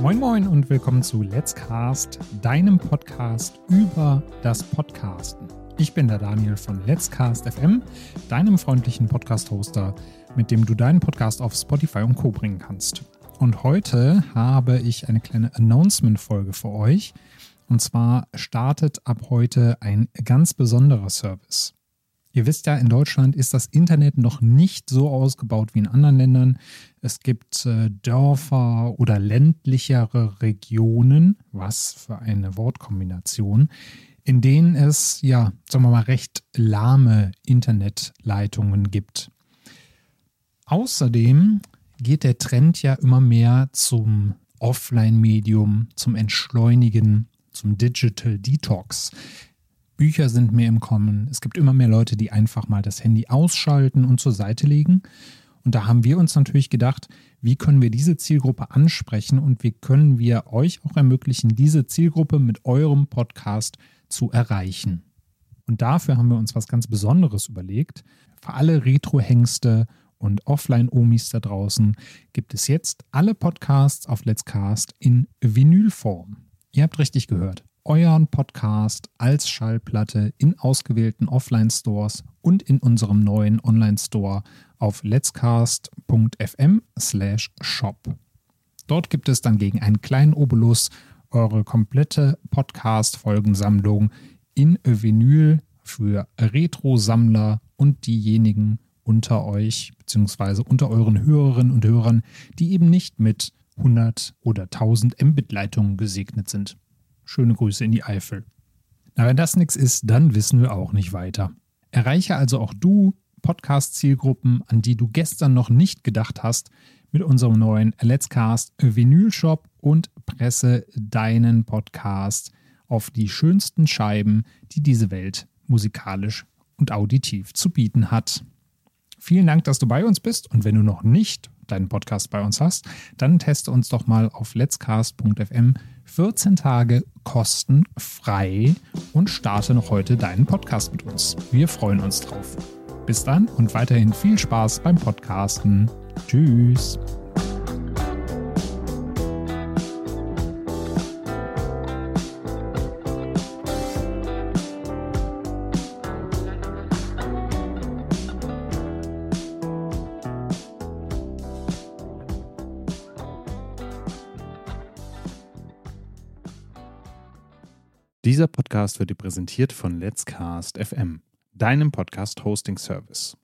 Moin Moin und willkommen zu Let's Cast, deinem Podcast über das Podcasten. Ich bin der Daniel von Let's Cast FM, deinem freundlichen Podcast-Hoster, mit dem du deinen Podcast auf Spotify und Co. bringen kannst. Und heute habe ich eine kleine Announcement-Folge für euch. Und zwar startet ab heute ein ganz besonderer Service. Ihr wisst ja, in Deutschland ist das Internet noch nicht so ausgebaut wie in anderen Ländern. Es gibt äh, Dörfer oder ländlichere Regionen, was für eine Wortkombination, in denen es, ja, sagen wir mal, recht lahme Internetleitungen gibt. Außerdem geht der Trend ja immer mehr zum Offline-Medium, zum Entschleunigen, zum Digital Detox. Bücher sind mehr im Kommen. Es gibt immer mehr Leute, die einfach mal das Handy ausschalten und zur Seite legen. Und da haben wir uns natürlich gedacht, wie können wir diese Zielgruppe ansprechen und wie können wir euch auch ermöglichen, diese Zielgruppe mit eurem Podcast zu erreichen. Und dafür haben wir uns was ganz Besonderes überlegt. Für alle Retro-Hengste und Offline-Omis da draußen gibt es jetzt alle Podcasts auf Let's Cast in Vinylform. Ihr habt richtig gehört euren Podcast als Schallplatte in ausgewählten Offline-Stores und in unserem neuen Online-Store auf letscast.fm slash shop. Dort gibt es dann gegen einen kleinen Obolus eure komplette Podcast-Folgensammlung in Vinyl für Retro-Sammler und diejenigen unter euch bzw. unter euren Hörerinnen und Hörern, die eben nicht mit 100 oder 1000 Mbit-Leitungen gesegnet sind. Schöne Grüße in die Eifel. Na, wenn das nichts ist, dann wissen wir auch nicht weiter. Erreiche also auch du Podcast-Zielgruppen, an die du gestern noch nicht gedacht hast, mit unserem neuen Let's Cast Vinyl Shop und presse deinen Podcast auf die schönsten Scheiben, die diese Welt musikalisch und auditiv zu bieten hat. Vielen Dank, dass du bei uns bist und wenn du noch nicht deinen Podcast bei uns hast, dann teste uns doch mal auf letscast.fm 14 Tage kostenfrei und starte noch heute deinen Podcast mit uns. Wir freuen uns drauf. Bis dann und weiterhin viel Spaß beim Podcasten. Tschüss. Dieser Podcast wird dir präsentiert von Let's Cast FM, deinem Podcast-Hosting-Service.